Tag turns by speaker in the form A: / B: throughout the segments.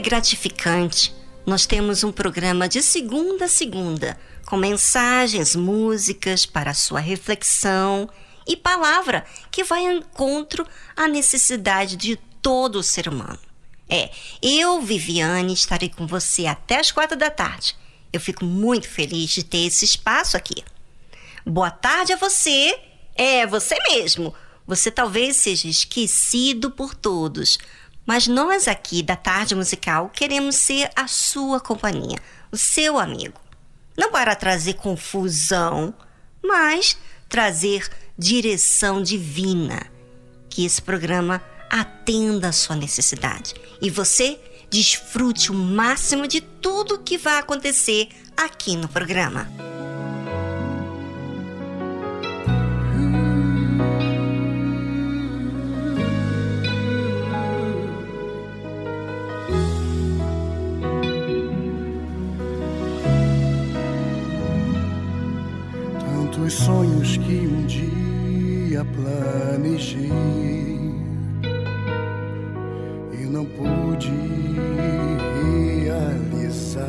A: Gratificante. Nós temos um programa de segunda a segunda, com mensagens, músicas para sua reflexão e palavra que vai ao encontro à necessidade de todo ser humano. É, eu, Viviane, estarei com você até as quatro da tarde. Eu fico muito feliz de ter esse espaço aqui. Boa tarde a você. É, você mesmo. Você talvez seja esquecido por todos, mas nós aqui da Tarde Musical queremos ser a sua companhia, o seu amigo. Não para trazer confusão, mas trazer direção divina. Que esse programa atenda a sua necessidade e você desfrute o máximo de tudo que vai acontecer aqui no programa.
B: Os sonhos que um dia planejei e não pude realizar,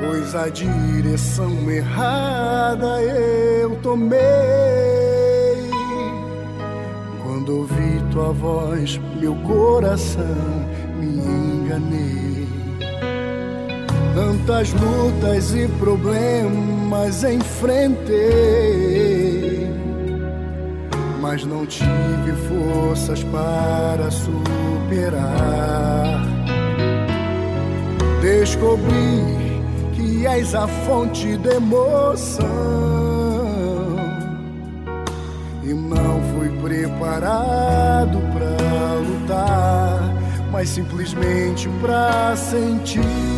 B: pois a direção errada eu tomei quando ouvi tua voz, meu coração me enganei. Tantas lutas e problemas enfrentei, mas não tive forças para superar. Descobri que és a fonte da emoção e não fui preparado para lutar, mas simplesmente para sentir.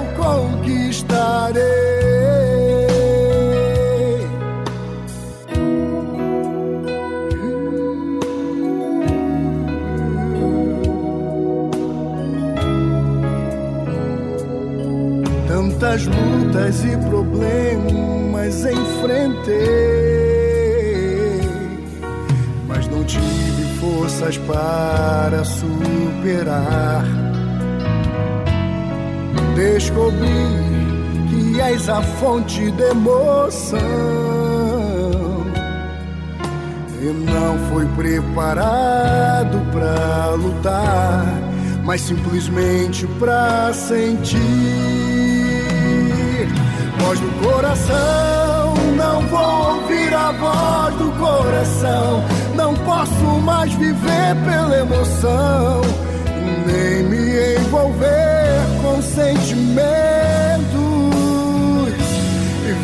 B: conquistarei. Tantas lutas e problemas enfrentei, mas não tive forças para superar. Descobri és a fonte da emoção. E não fui preparado para lutar, mas simplesmente para sentir voz do coração. Não vou ouvir a voz do coração. Não posso mais viver pela emoção, nem me envolver com sentimentos.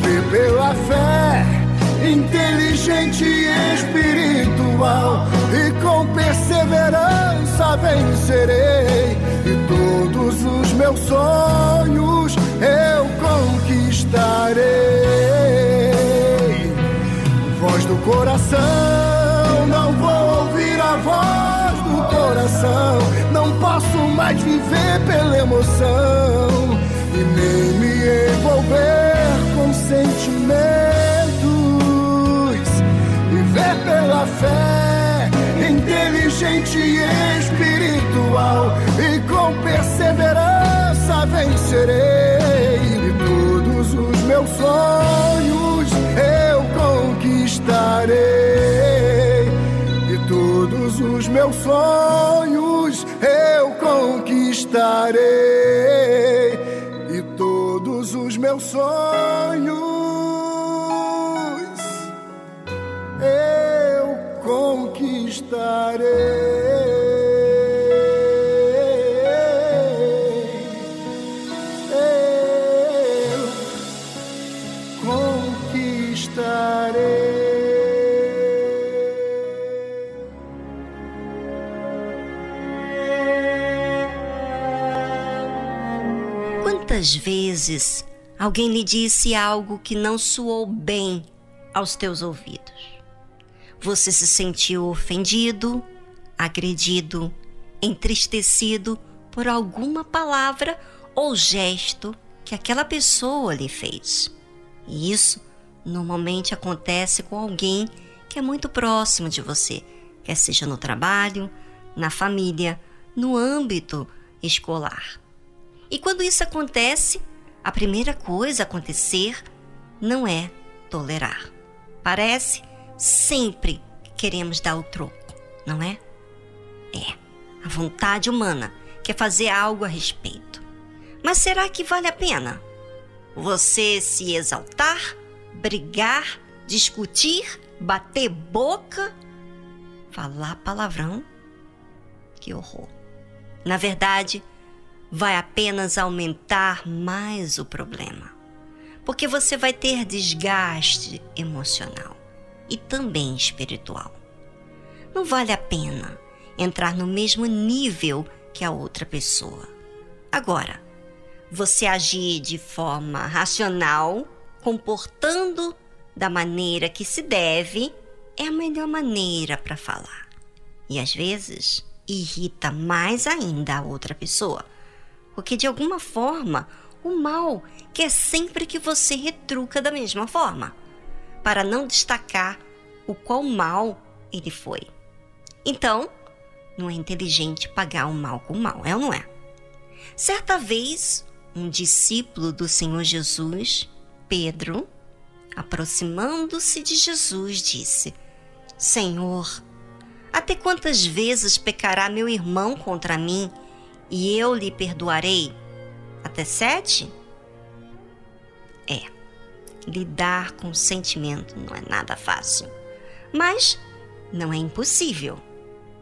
B: Viver pela fé, inteligente e espiritual, e com perseverança vencerei. E todos os meus sonhos eu conquistarei. Voz do coração, não vou ouvir a voz do coração. Não posso mais viver pela emoção e nem me envolver sentimentos. Viver pela fé, inteligente e espiritual, e com perseverança vencerei. Todos os meus sonhos eu conquistarei. E todos os meus sonhos eu conquistarei. E todos os meus sonhos
A: vezes alguém lhe disse algo que não soou bem aos teus ouvidos? Você se sentiu ofendido, agredido, entristecido por alguma palavra ou gesto que aquela pessoa lhe fez. E isso normalmente acontece com alguém que é muito próximo de você, quer seja no trabalho, na família, no âmbito escolar. E quando isso acontece, a primeira coisa a acontecer não é tolerar. Parece sempre que queremos dar o troco, não é? É, a vontade humana quer fazer algo a respeito. Mas será que vale a pena? Você se exaltar, brigar discutir, bater boca, falar palavrão. Que horror. Na verdade, vai apenas aumentar mais o problema. Porque você vai ter desgaste emocional e também espiritual. Não vale a pena entrar no mesmo nível que a outra pessoa. Agora, você agir de forma racional, comportando da maneira que se deve, é a melhor maneira para falar. E às vezes irrita mais ainda a outra pessoa, porque de alguma forma o mal quer sempre que você retruca da mesma forma, para não destacar o qual mal ele foi. Então, não é inteligente pagar o mal com o mal, é ou não é? Certa vez, um discípulo do Senhor Jesus, Pedro, aproximando-se de Jesus, disse: Senhor, até quantas vezes pecará meu irmão contra mim e eu lhe perdoarei? Até sete? É, lidar com o sentimento não é nada fácil, mas não é impossível.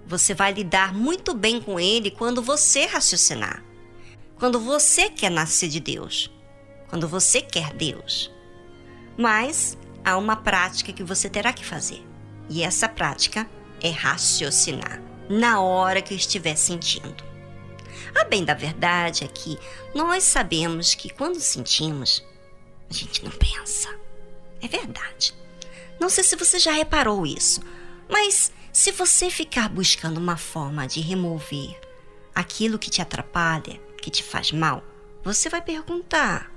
A: Você vai lidar muito bem com ele quando você raciocinar. Quando você quer nascer de Deus. Quando você quer Deus. Mas há uma prática que você terá que fazer. E essa prática é raciocinar na hora que estiver sentindo. A bem da verdade é que nós sabemos que quando sentimos, a gente não pensa. É verdade. Não sei se você já reparou isso, mas se você ficar buscando uma forma de remover aquilo que te atrapalha, que te faz mal, você vai perguntar.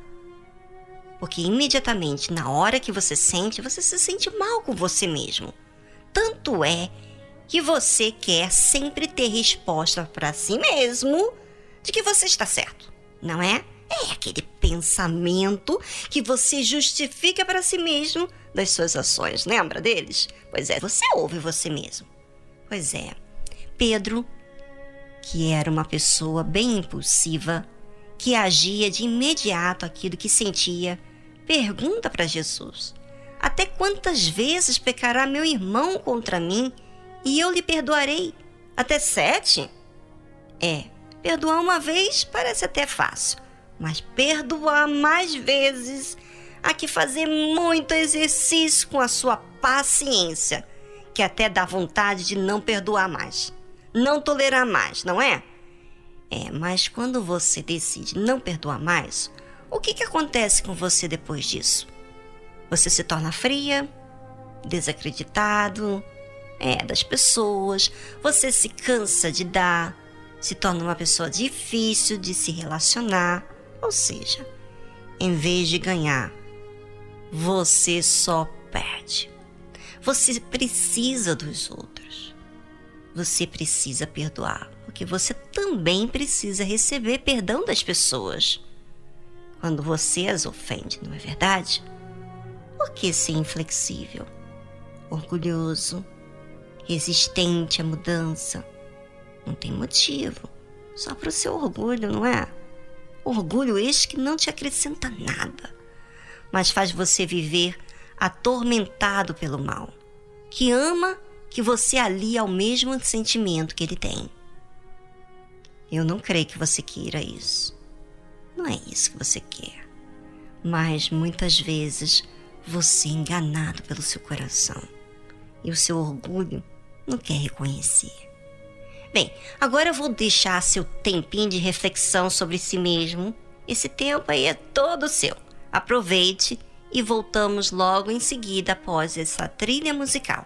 A: Porque imediatamente, na hora que você sente, você se sente mal com você mesmo. Tanto é que você quer sempre ter resposta para si mesmo de que você está certo, não é? É aquele pensamento que você justifica para si mesmo das suas ações. Lembra deles? Pois é, você ouve você mesmo. Pois é, Pedro, que era uma pessoa bem impulsiva, que agia de imediato aquilo que sentia, pergunta para Jesus: Até quantas vezes pecará meu irmão contra mim e eu lhe perdoarei? Até sete? É, perdoar uma vez parece até fácil, mas perdoar mais vezes há que fazer muito exercício com a sua paciência que até dá vontade de não perdoar mais, não tolerar mais, não é? É, mas quando você decide não perdoar mais, o que, que acontece com você depois disso? Você se torna fria, desacreditado, é, das pessoas, você se cansa de dar, se torna uma pessoa difícil de se relacionar, ou seja, em vez de ganhar, você só perde. Você precisa dos outros. Você precisa perdoar, porque você também precisa receber perdão das pessoas. Quando você as ofende, não é verdade? Por que ser inflexível, orgulhoso, resistente à mudança? Não tem motivo, só para o seu orgulho, não é? Orgulho este que não te acrescenta nada, mas faz você viver atormentado pelo mal que ama que você alia ao mesmo sentimento que ele tem. Eu não creio que você queira isso. Não é isso que você quer. Mas muitas vezes você é enganado pelo seu coração e o seu orgulho não quer reconhecer. Bem, agora eu vou deixar seu tempinho de reflexão sobre si mesmo. Esse tempo aí é todo seu. Aproveite e voltamos logo em seguida após essa trilha musical.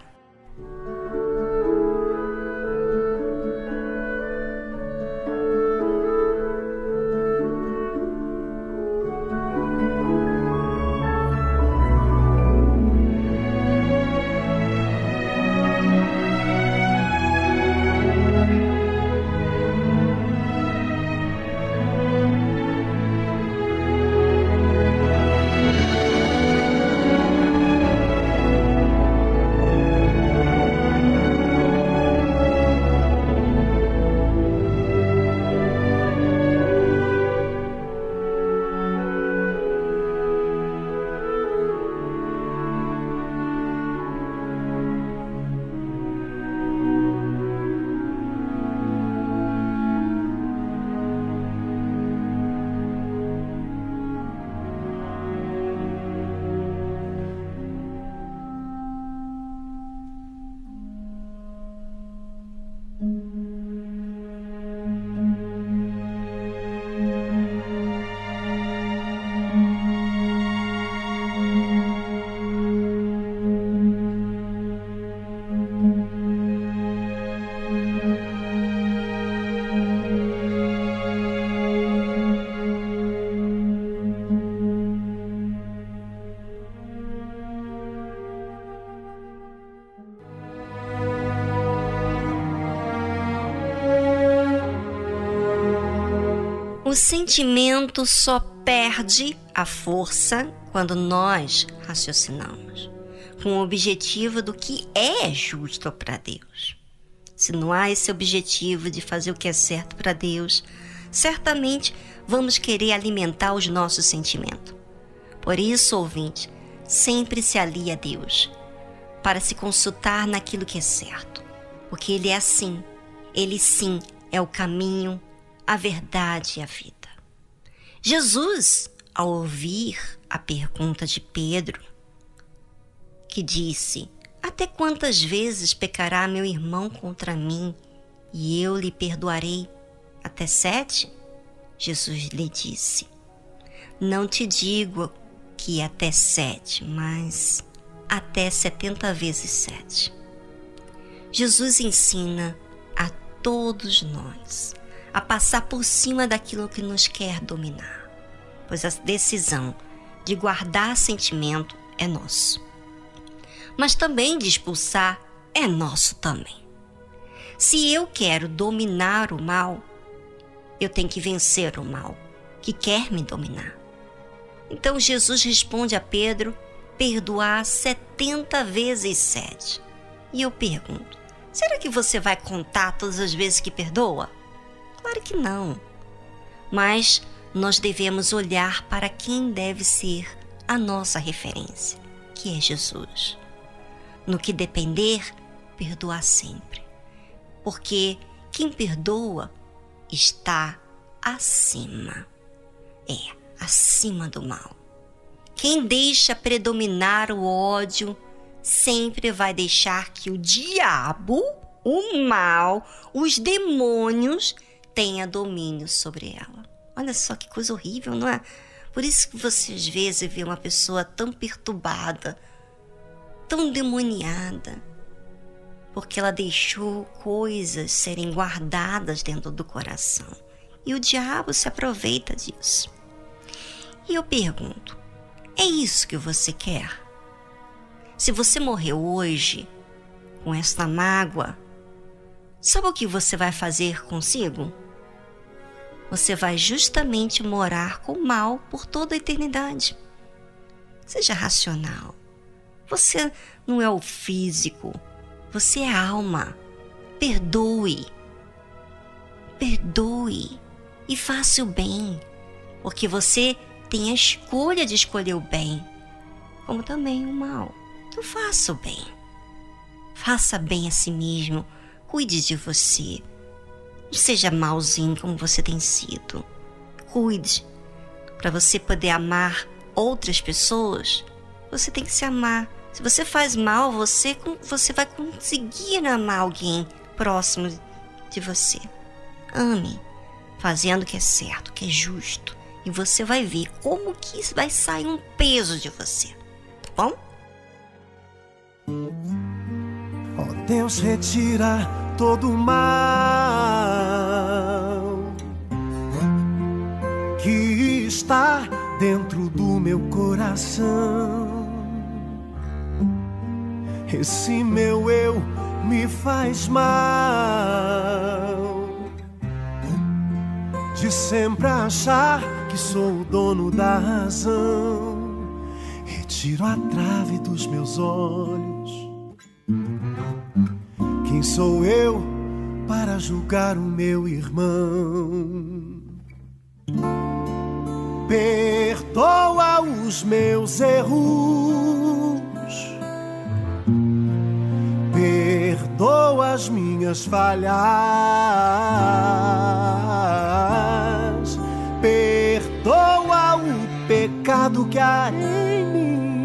A: O sentimento só perde a força quando nós raciocinamos com o objetivo do que é justo para Deus. Se não há esse objetivo de fazer o que é certo para Deus, certamente vamos querer alimentar os nossos sentimentos. Por isso, ouvinte, sempre se alie a Deus para se consultar naquilo que é certo, porque Ele é assim. Ele sim é o caminho, a verdade e a vida. Jesus, ao ouvir a pergunta de Pedro, que disse: Até quantas vezes pecará meu irmão contra mim e eu lhe perdoarei? Até sete? Jesus lhe disse: Não te digo que até sete, mas até setenta vezes sete. Jesus ensina a todos nós a passar por cima daquilo que nos quer dominar, pois a decisão de guardar sentimento é nosso mas também de expulsar é nosso também. Se eu quero dominar o mal, eu tenho que vencer o mal que quer me dominar. Então Jesus responde a Pedro: perdoar setenta vezes sete. E eu pergunto: será que você vai contar todas as vezes que perdoa? Claro que não. Mas nós devemos olhar para quem deve ser a nossa referência, que é Jesus. No que depender, perdoar sempre. Porque quem perdoa está acima. É, acima do mal. Quem deixa predominar o ódio sempre vai deixar que o diabo, o mal, os demônios tenha domínio sobre ela. Olha só que coisa horrível, não é? Por isso que você às vezes vê uma pessoa tão perturbada, tão demoniada, porque ela deixou coisas serem guardadas dentro do coração. E o diabo se aproveita disso. E eu pergunto: é isso que você quer? Se você morreu hoje com esta mágoa, sabe o que você vai fazer consigo? Você vai justamente morar com o mal por toda a eternidade. Seja racional. Você não é o físico, você é a alma. Perdoe. Perdoe e faça o bem, porque você tem a escolha de escolher o bem, como também o mal. Então faça o bem. Faça bem a si mesmo. Cuide de você. Não seja malzinho como você tem sido. Cuide. Para você poder amar outras pessoas, você tem que se amar se você faz mal, você, você vai conseguir amar alguém próximo de você. Ame, fazendo o que é certo, o que é justo. E você vai ver como que vai sair um peso de você. Tá bom?
C: oh, Deus, retira todo o mal que está dentro do meu coração esse meu eu me faz mal. De sempre achar que sou o dono da razão. Retiro a trave dos meus olhos. Quem sou eu para julgar o meu irmão? Perdoa os meus erros perdoa as minhas falhas, perdoa o pecado que há em mim.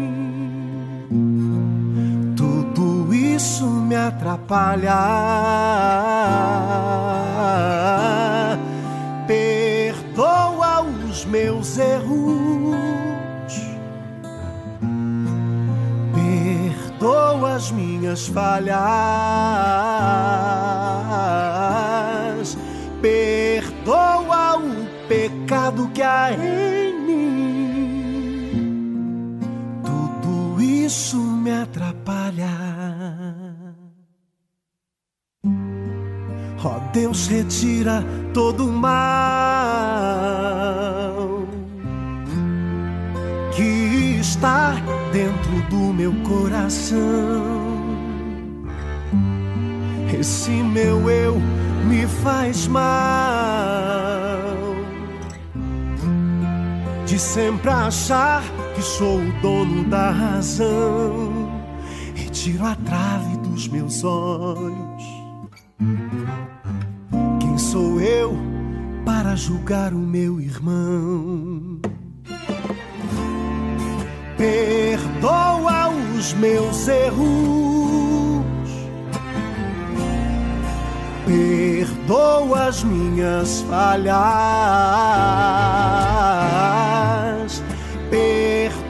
C: Isso me atrapalha. Perdoa os meus erros perdoa as minhas falhas, perdoa o pecado que há em isso me atrapalha. Ó oh, Deus, retira todo o mal que
D: está dentro do meu coração. Esse meu eu me faz mal de sempre achar que sou o dono da razão e tiro a trave dos meus olhos. Quem sou eu para julgar o meu irmão? Perdoa os meus erros. Perdoa as minhas falhas.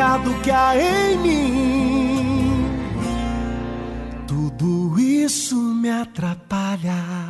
D: pecado que há em mim. Tudo isso me atrapalha.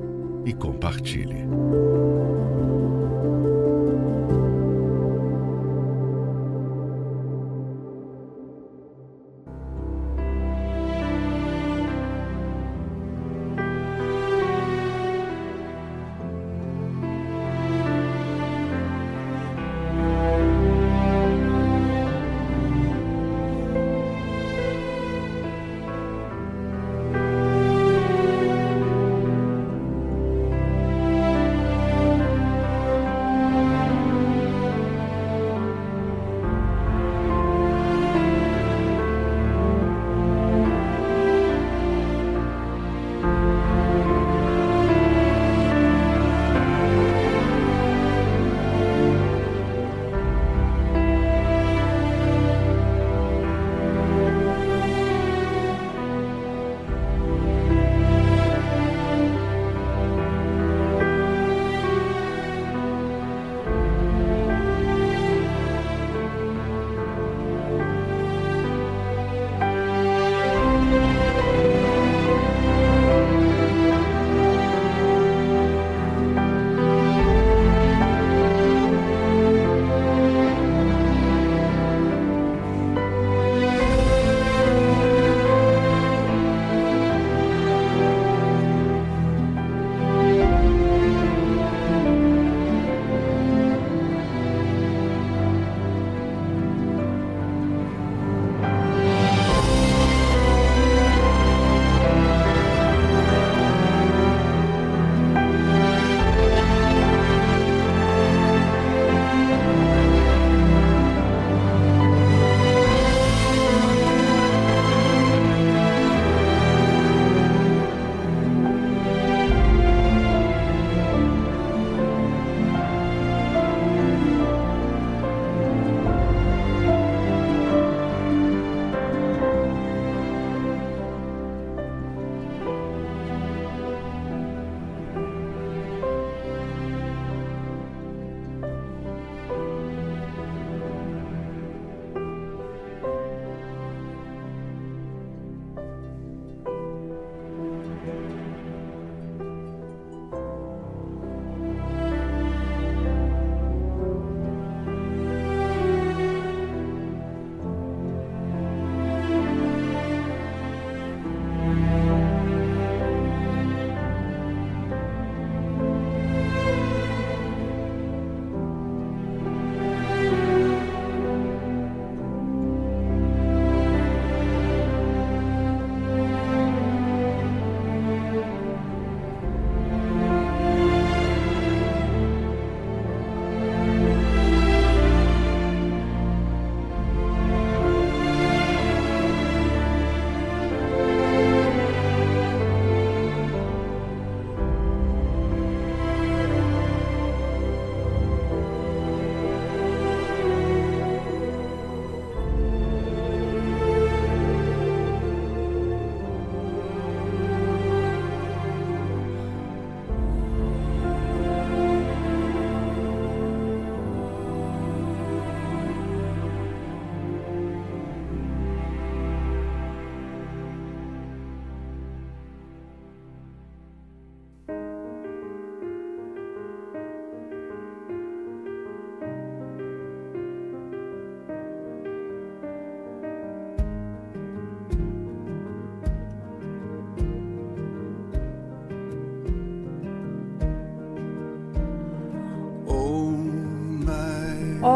E: e compartilhe.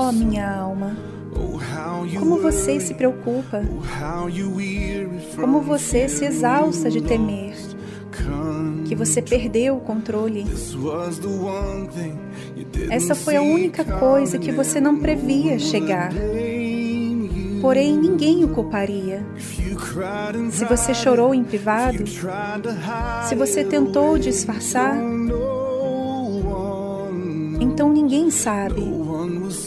F: Oh, minha alma, como você se preocupa, como você se exausta de temer, que você perdeu o controle. Essa foi a única coisa que você não previa chegar. Porém, ninguém o culparia. Se você chorou em privado, se você tentou disfarçar, então ninguém sabe,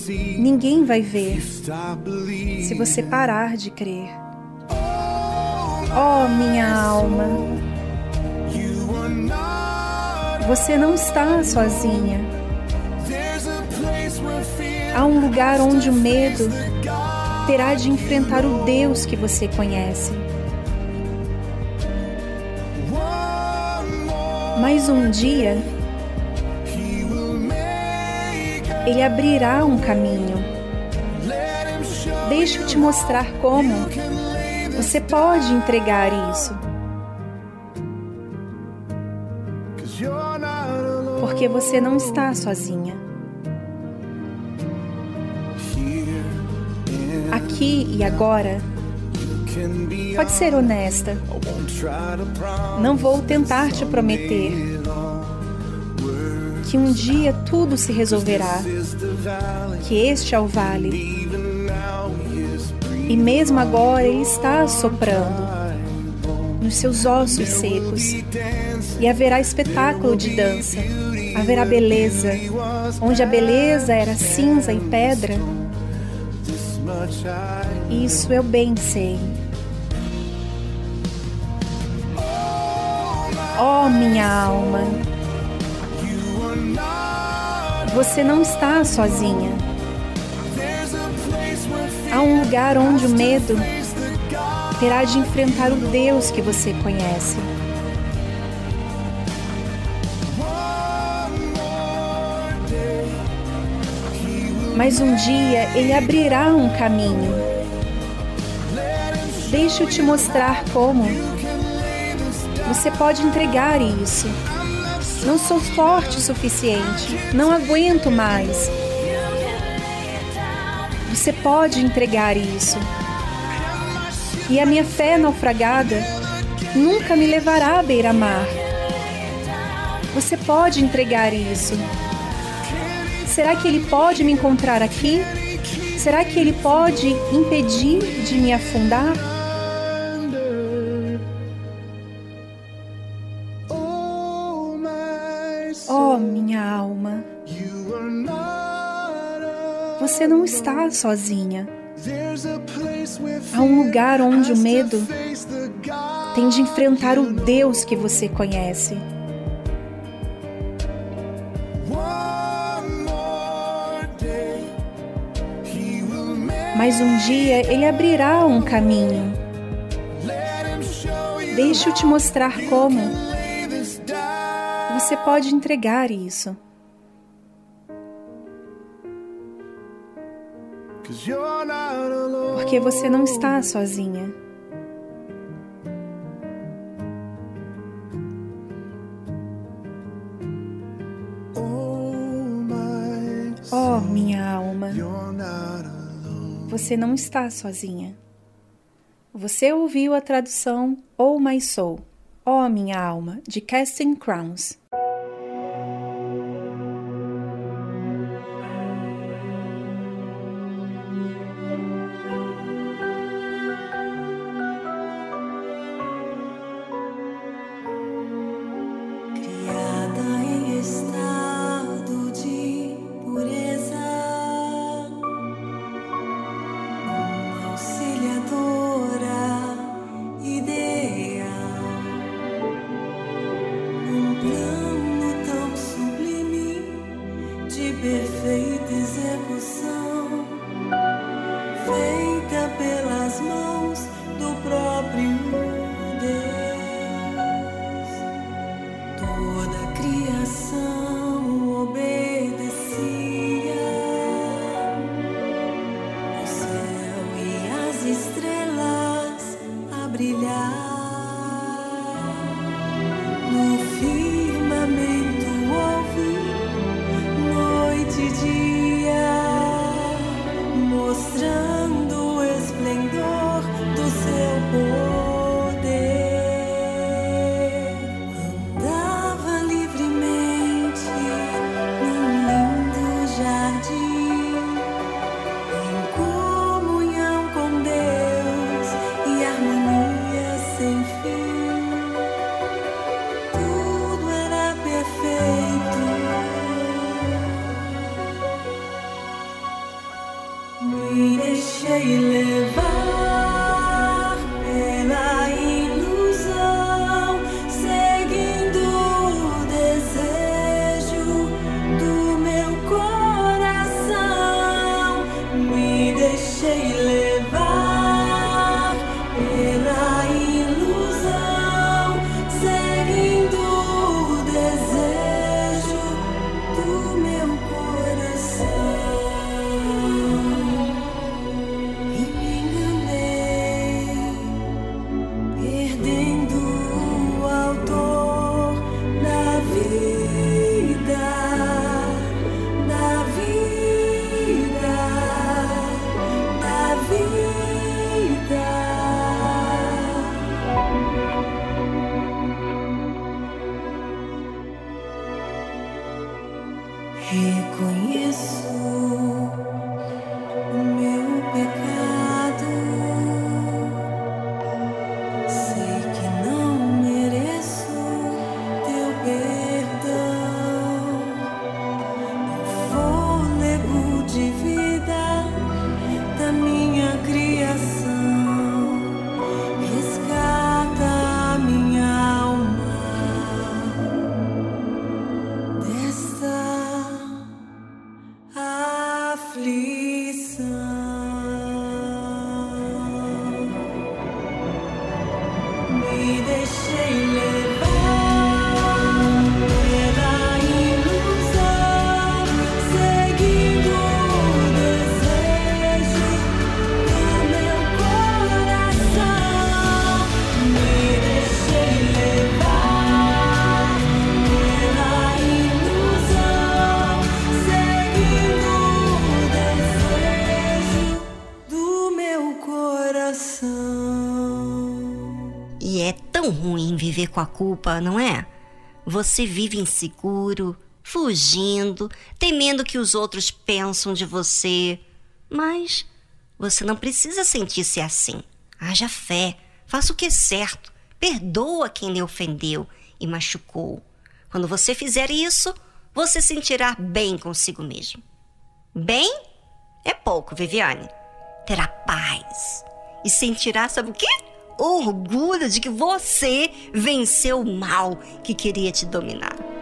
F: ninguém vai ver se você parar de crer. Oh, minha alma, você não está sozinha. Há um lugar onde o medo terá de enfrentar o Deus que você conhece. Mas um dia, Ele abrirá um caminho. Deixa eu te mostrar como você pode entregar isso. Porque você não está sozinha. Aqui e agora, pode ser honesta. Não vou tentar te prometer que um dia tudo se resolverá, que este é o vale. E mesmo agora ele está soprando nos seus ossos secos, e haverá espetáculo de dança, haverá beleza, onde a beleza era cinza e pedra. Isso eu bem sei. Oh, minha alma, você não está sozinha. Há um lugar onde o medo terá de enfrentar o Deus que você conhece. Mas um dia ele abrirá um caminho. Deixa eu te mostrar como. Você pode entregar isso. Não sou forte o suficiente. Não aguento mais. Você pode entregar isso. E a minha fé naufragada nunca me levará à beira-mar. Você pode entregar isso. Será que ele pode me encontrar aqui? Será que ele pode impedir de me afundar? Minha alma, você não está sozinha. Há um lugar onde o medo tem de enfrentar o Deus que você conhece. Mas um dia ele abrirá um caminho. Deixa eu te mostrar como. Você pode entregar isso. Porque você não está sozinha. Oh, minha alma, você não está sozinha. Você ouviu a tradução Oh My Soul, Oh Minha Alma, de Casting Crowns.
G: 你的谁里吧
A: viver com a culpa, não é? Você vive inseguro, fugindo, temendo que os outros pensam de você. Mas você não precisa sentir-se assim. Haja fé, faça o que é certo, perdoa quem lhe ofendeu e machucou. Quando você fizer isso, você sentirá bem consigo mesmo. Bem é pouco, Viviane. Terá paz e sentirá, sabe o quê? Orgulho de que você venceu o mal que queria te dominar.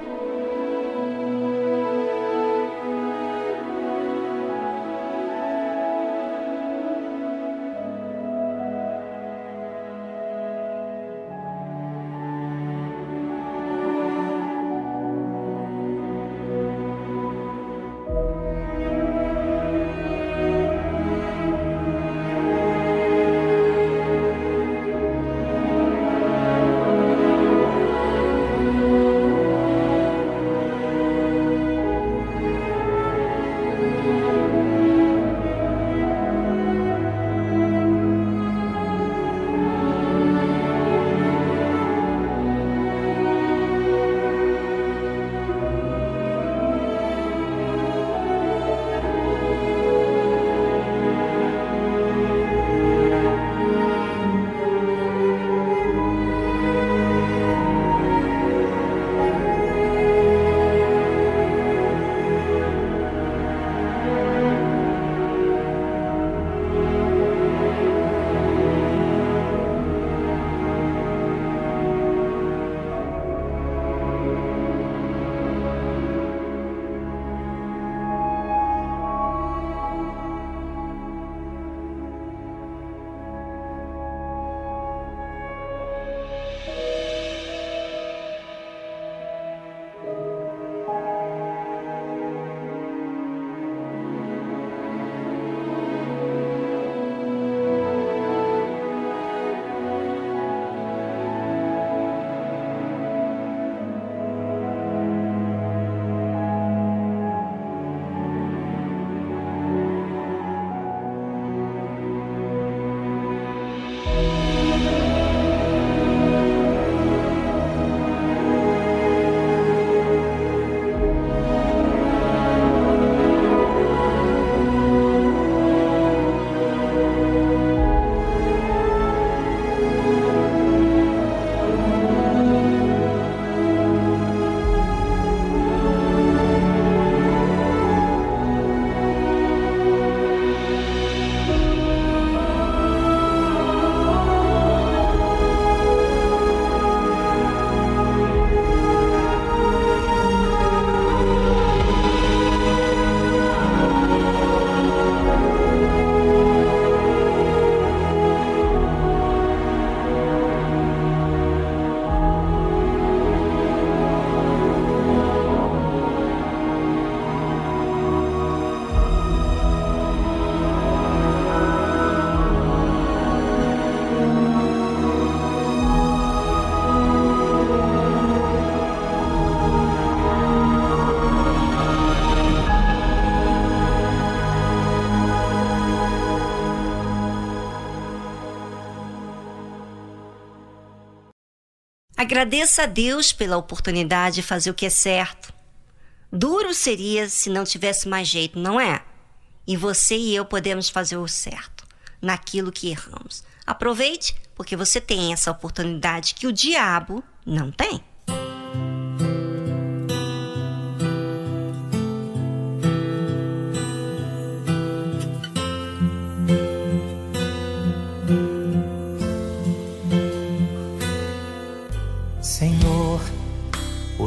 A: Agradeça a Deus pela oportunidade de fazer o que é certo. Duro seria se não tivesse mais jeito, não é? E você e eu podemos fazer o certo naquilo que erramos. Aproveite, porque você tem essa oportunidade que o diabo não tem.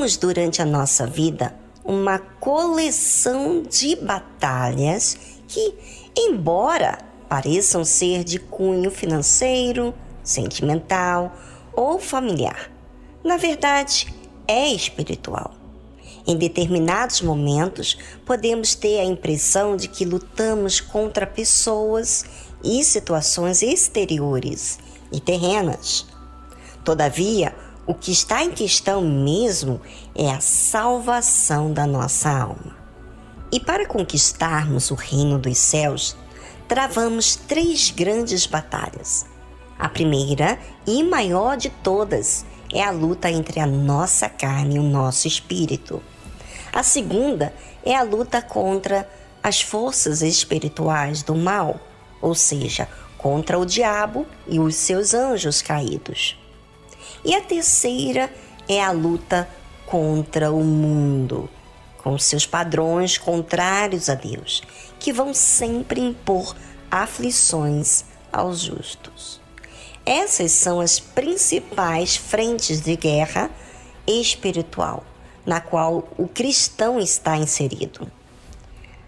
A: Reunimos durante a nossa vida uma coleção de batalhas que, embora pareçam ser de cunho financeiro, sentimental ou familiar, na verdade é espiritual. Em determinados momentos, podemos ter a impressão de que lutamos contra pessoas e situações exteriores e terrenas. Todavia, o que está em questão mesmo é a salvação da nossa alma. E para conquistarmos o reino dos céus, travamos três grandes batalhas. A primeira e maior de todas é a luta entre a nossa carne e o nosso espírito. A segunda é a luta contra as forças espirituais do mal, ou seja, contra o diabo e os seus anjos caídos. E a terceira é a luta contra o mundo, com seus padrões contrários a Deus, que vão sempre impor aflições aos justos. Essas são as principais frentes de guerra espiritual na qual o cristão está inserido.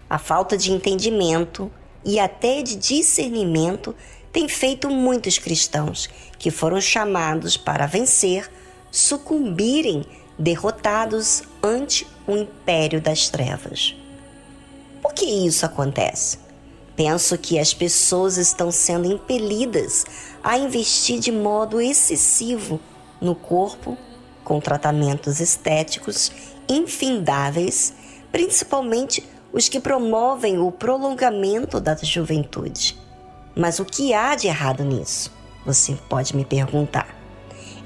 A: A falta de entendimento e até de discernimento tem feito muitos cristãos que foram chamados para vencer sucumbirem derrotados ante o império das trevas. Por que isso acontece? Penso que as pessoas estão sendo impelidas a investir de modo excessivo no corpo, com tratamentos estéticos infindáveis, principalmente os que promovem o prolongamento da juventude. Mas o que há de errado nisso? Você pode me perguntar.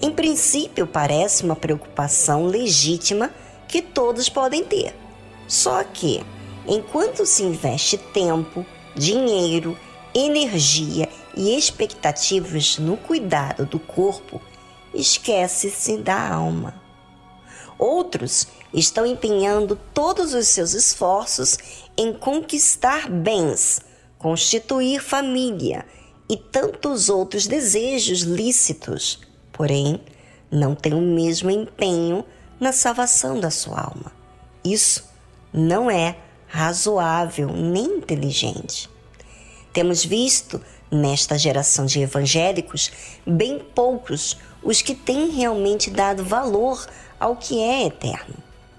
A: Em princípio, parece uma preocupação legítima que todos podem ter. Só que, enquanto se investe tempo, dinheiro, energia e expectativas no cuidado do corpo, esquece-se da alma. Outros estão empenhando todos os seus esforços em conquistar bens, constituir família e tantos outros desejos lícitos porém não tem o mesmo empenho na salvação da sua alma. Isso não é razoável nem inteligente. Temos visto nesta geração de evangélicos bem poucos os que têm realmente dado valor ao que é eterno.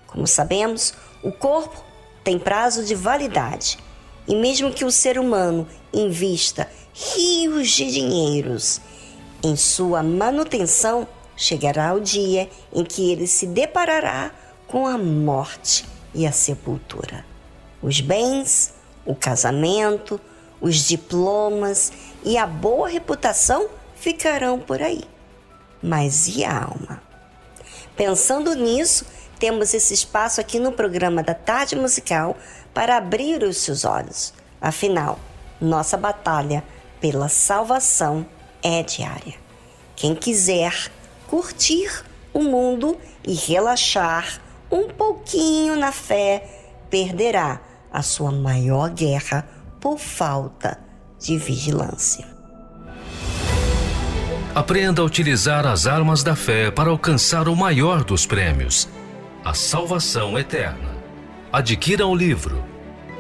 A: Como sabemos, o corpo tem prazo de validade e mesmo que o ser humano invista rios de dinheiros em sua manutenção, chegará o dia em que ele se deparará com a morte e a sepultura. Os bens, o casamento, os diplomas e a boa reputação ficarão por aí. Mas e a alma? Pensando nisso, temos esse espaço aqui no programa da Tarde Musical para abrir os seus olhos. Afinal, nossa batalha pela salvação é diária. Quem quiser curtir o mundo e relaxar um pouquinho na fé, perderá a sua maior guerra por falta de vigilância.
H: Aprenda a utilizar as armas da fé para alcançar o maior dos prêmios, a salvação eterna. Adquira o livro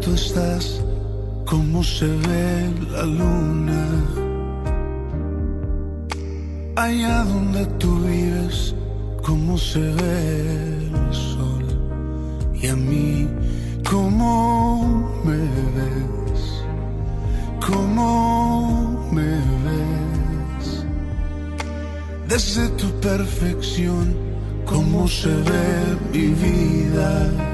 I: tú estás, cómo se ve la luna. Allá donde tú vives, cómo se ve el sol. Y a mí, cómo me ves, cómo me ves. Desde tu perfección, cómo se ve mi vida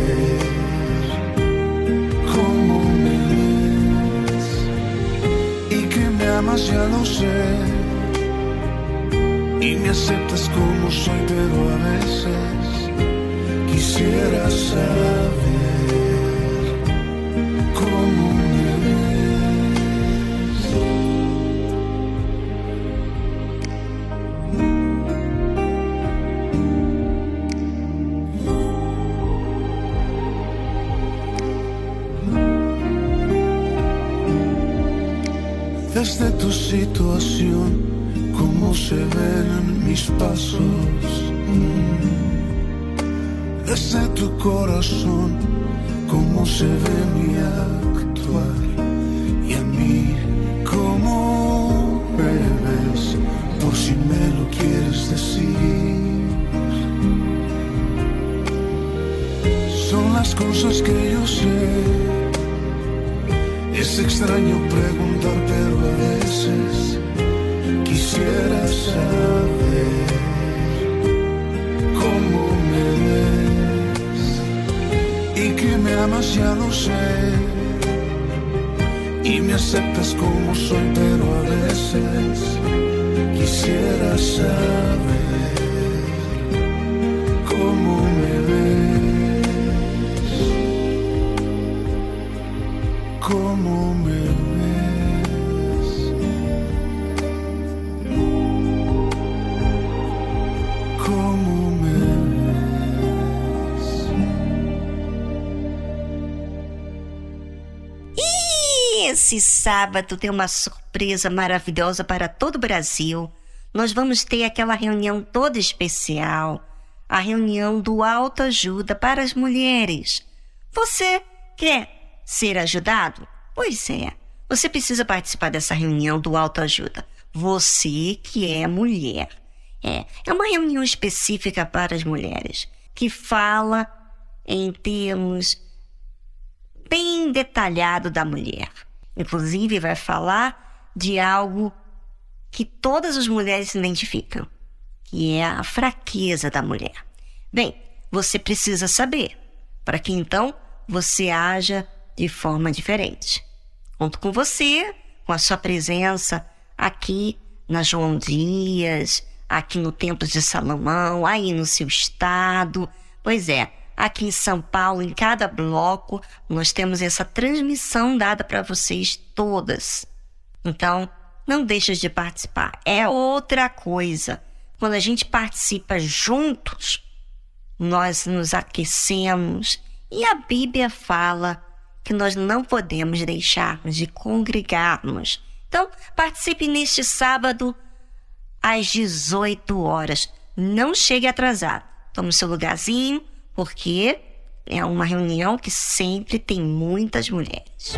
I: ya lo sé. Y me aceptas como soy, pero a veces quisiera saber situación, cómo se ven mis pasos. Desde tu corazón, cómo se ve mi actuar. Y a mí, cómo me por si me lo quieres decir. Son las cosas que yo sé es extraño preguntar, lo sé. Y me aceptas como soy, pero a veces quisiera saber
A: esse sábado tem uma surpresa maravilhosa para todo o Brasil. Nós vamos ter aquela reunião toda especial, a reunião do autoajuda para as mulheres. Você quer ser ajudado? Pois é, você precisa participar dessa reunião do autoajuda. Você que é mulher. É, é uma reunião específica para as mulheres, que fala em termos bem detalhado da mulher. Inclusive vai falar de algo que todas as mulheres se identificam, que é a fraqueza da mulher. Bem, você precisa saber, para que então você haja de forma diferente. Conto com você, com a sua presença aqui na João Dias, aqui no Templo de Salomão, aí no seu estado. Pois é, aqui em São Paulo, em cada bloco, nós temos essa transmissão dada para vocês todas. Então, não deixe de participar. É outra coisa. Quando a gente participa juntos, nós nos aquecemos e a Bíblia fala que nós não podemos deixarmos de congregarmos. Então, participe neste sábado às 18 horas. Não chegue atrasado. Tome seu lugarzinho, porque é uma reunião que sempre tem muitas mulheres.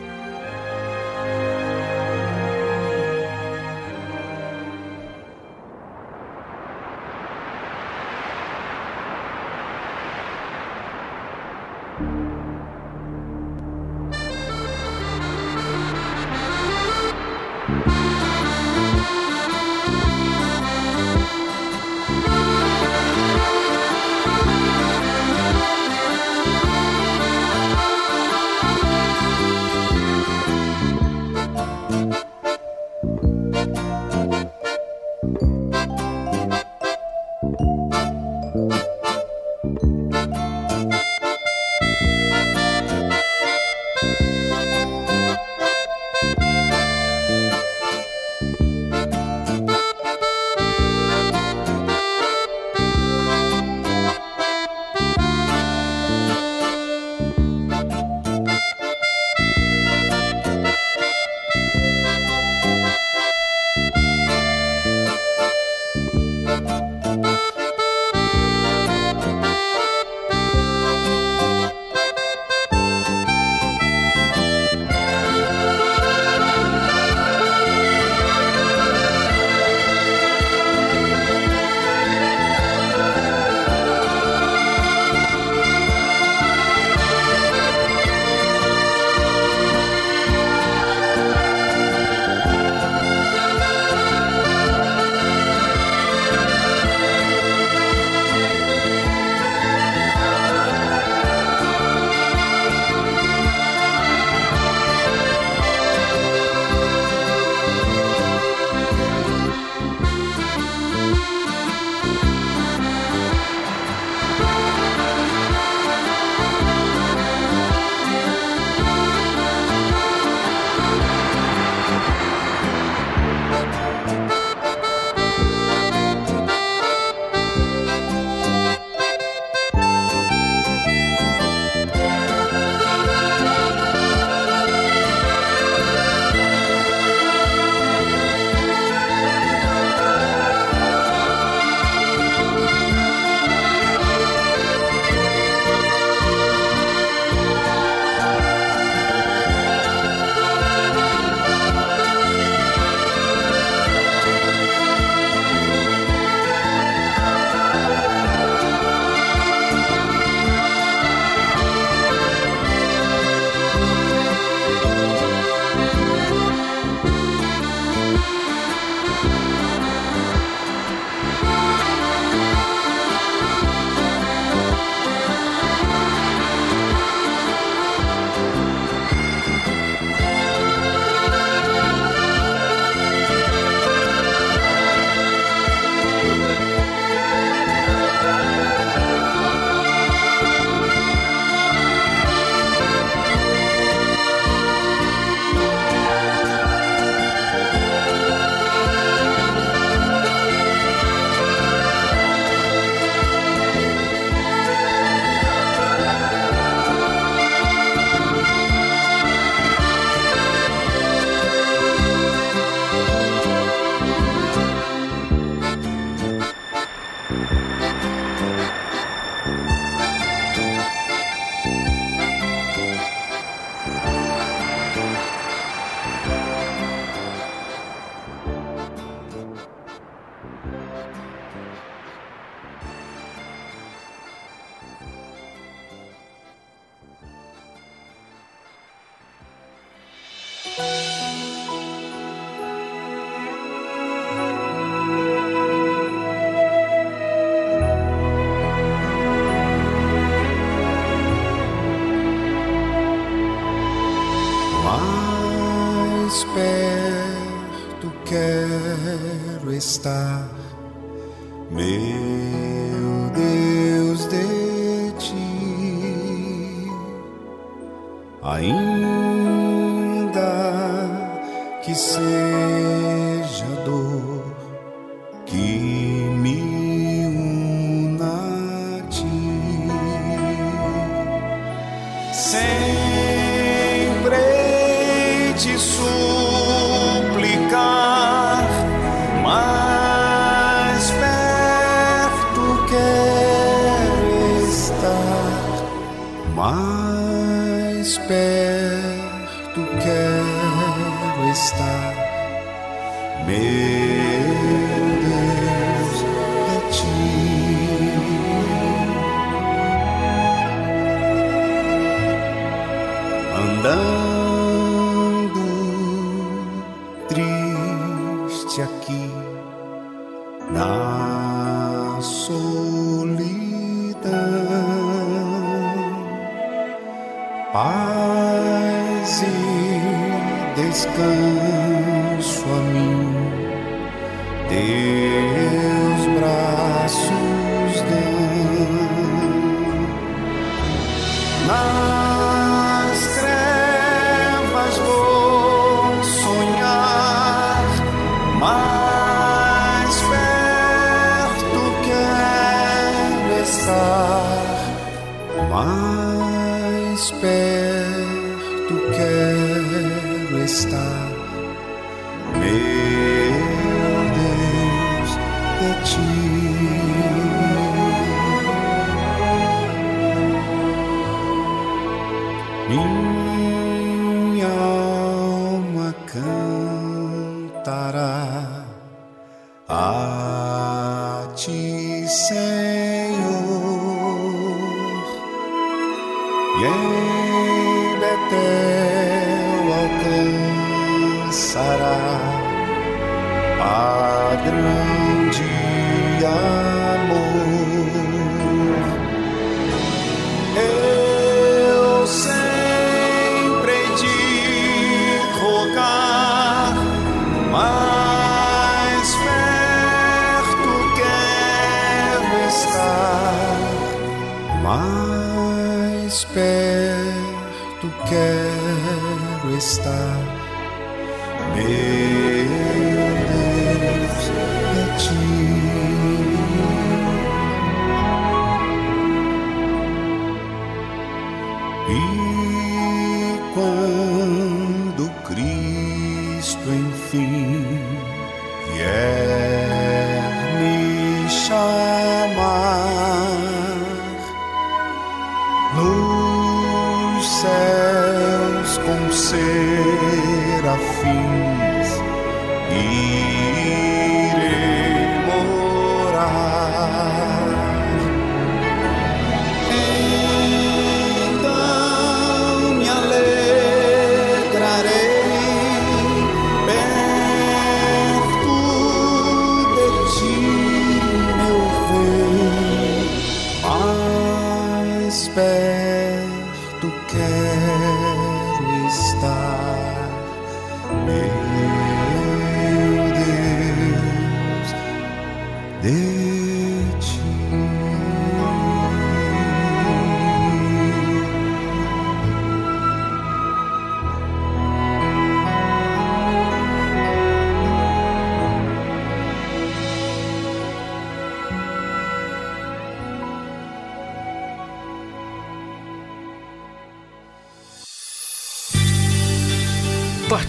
J: feitiço.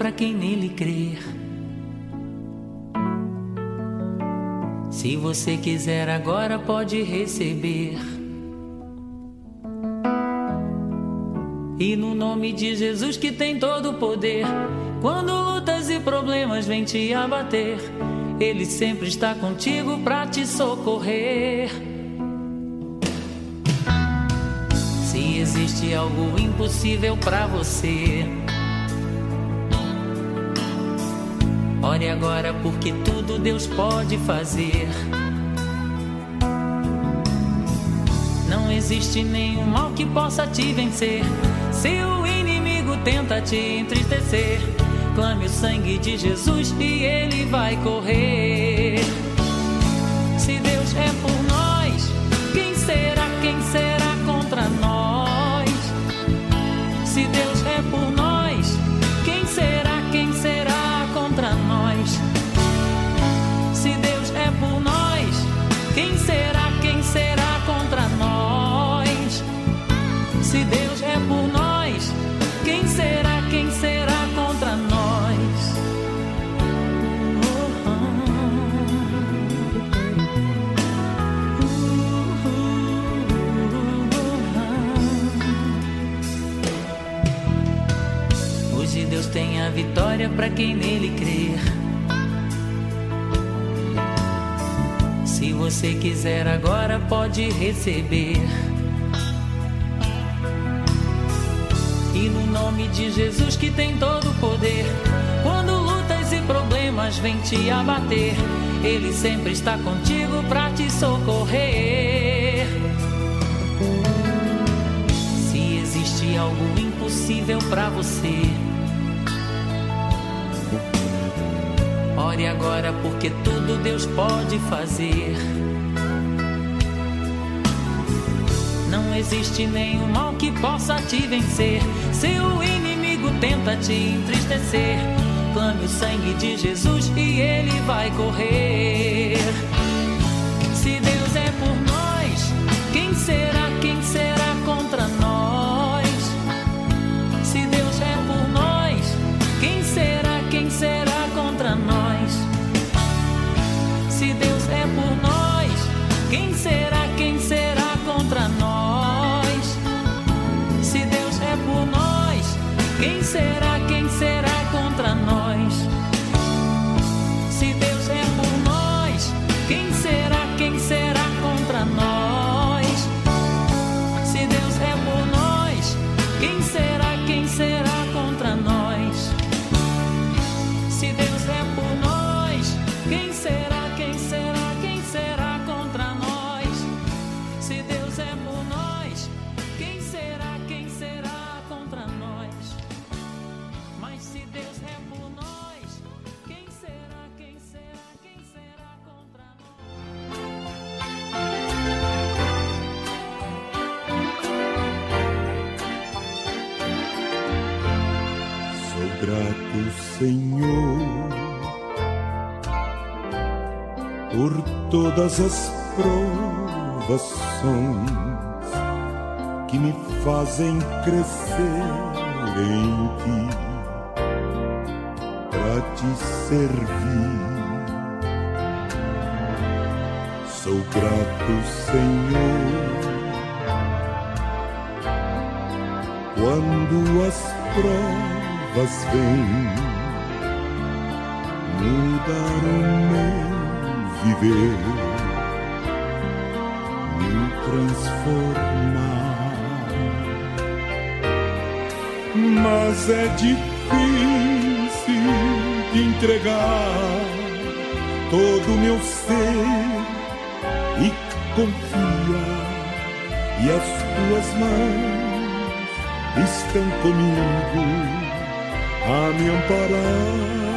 G: para quem nele crer. Se você quiser agora, pode receber.
K: E no nome de Jesus que tem todo o poder, quando lutas e problemas vêm te abater, Ele sempre está contigo para te socorrer. Se existe algo impossível para você, ore agora porque tudo Deus pode fazer. Não existe nenhum mal que possa te vencer. Se o inimigo tenta te entristecer, clame o sangue de Jesus e ele vai correr. A vitória para quem nele crer. Se você quiser agora pode receber. E no nome de Jesus que tem todo o poder, quando lutas e problemas vêm te abater, Ele sempre está contigo para te socorrer. Se existe algo impossível para você, ore agora porque tudo Deus pode fazer. Não existe nenhum mal que possa te vencer. Se o inimigo tenta te entristecer, clame o sangue de Jesus e ele vai correr.
L: Todas as provações que me fazem crescer em ti, para te servir. Sou grato, Senhor, quando as provas vêm mudar o meu viver, me transformar. Mas é difícil de entregar todo o meu ser e confiar, e as tuas mãos estão comigo a me amparar.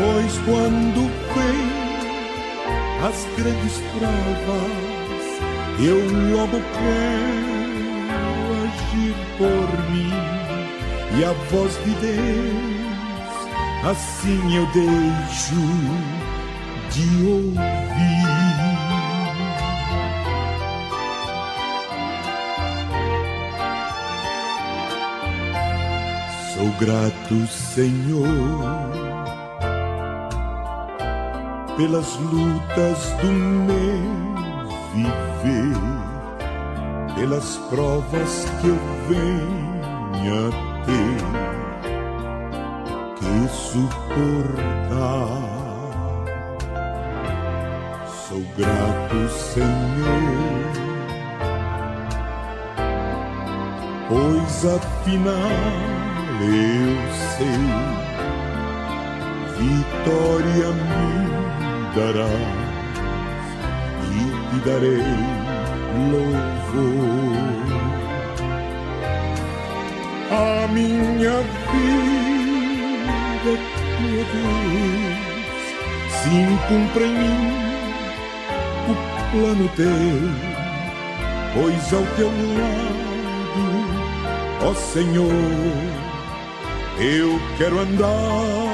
L: Pois quando vem as grandes provas, eu logo quero agir por mim e a voz de Deus, assim eu deixo de ouvir. Sou grato, Senhor, pelas lutas do meu viver, pelas provas que eu venha ter que suportar. Sou grato, Senhor, pois afinal eu sei, vitória me dará e te darei louvor. A minha vida, meu Deus, sim cumpre em mim o plano teu, pois ao teu lado, ó Senhor, eu quero andar.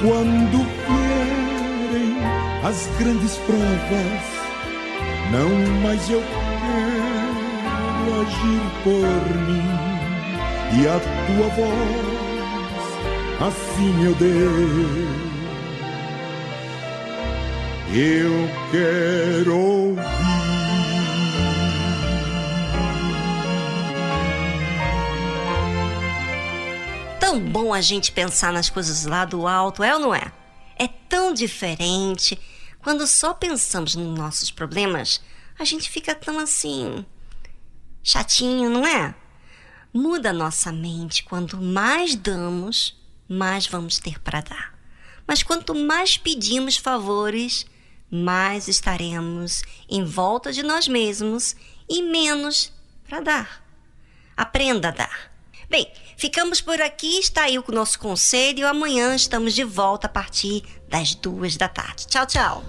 L: Quando as grandes provas, não mais eu quero agir por mim e a tua voz, assim meu Deus, eu quero ouvir.
A: Bom a gente pensar nas coisas lá do alto, é ou não é? É tão diferente. Quando só pensamos nos nossos problemas, a gente fica tão assim. chatinho, não é? Muda nossa mente. Quanto mais damos, mais vamos ter para dar. Mas quanto mais pedimos favores, mais estaremos em volta de nós mesmos e menos para dar. Aprenda a dar. Bem, ficamos por aqui. Está aí o nosso conselho. Amanhã estamos de volta a partir das duas da tarde. Tchau, tchau.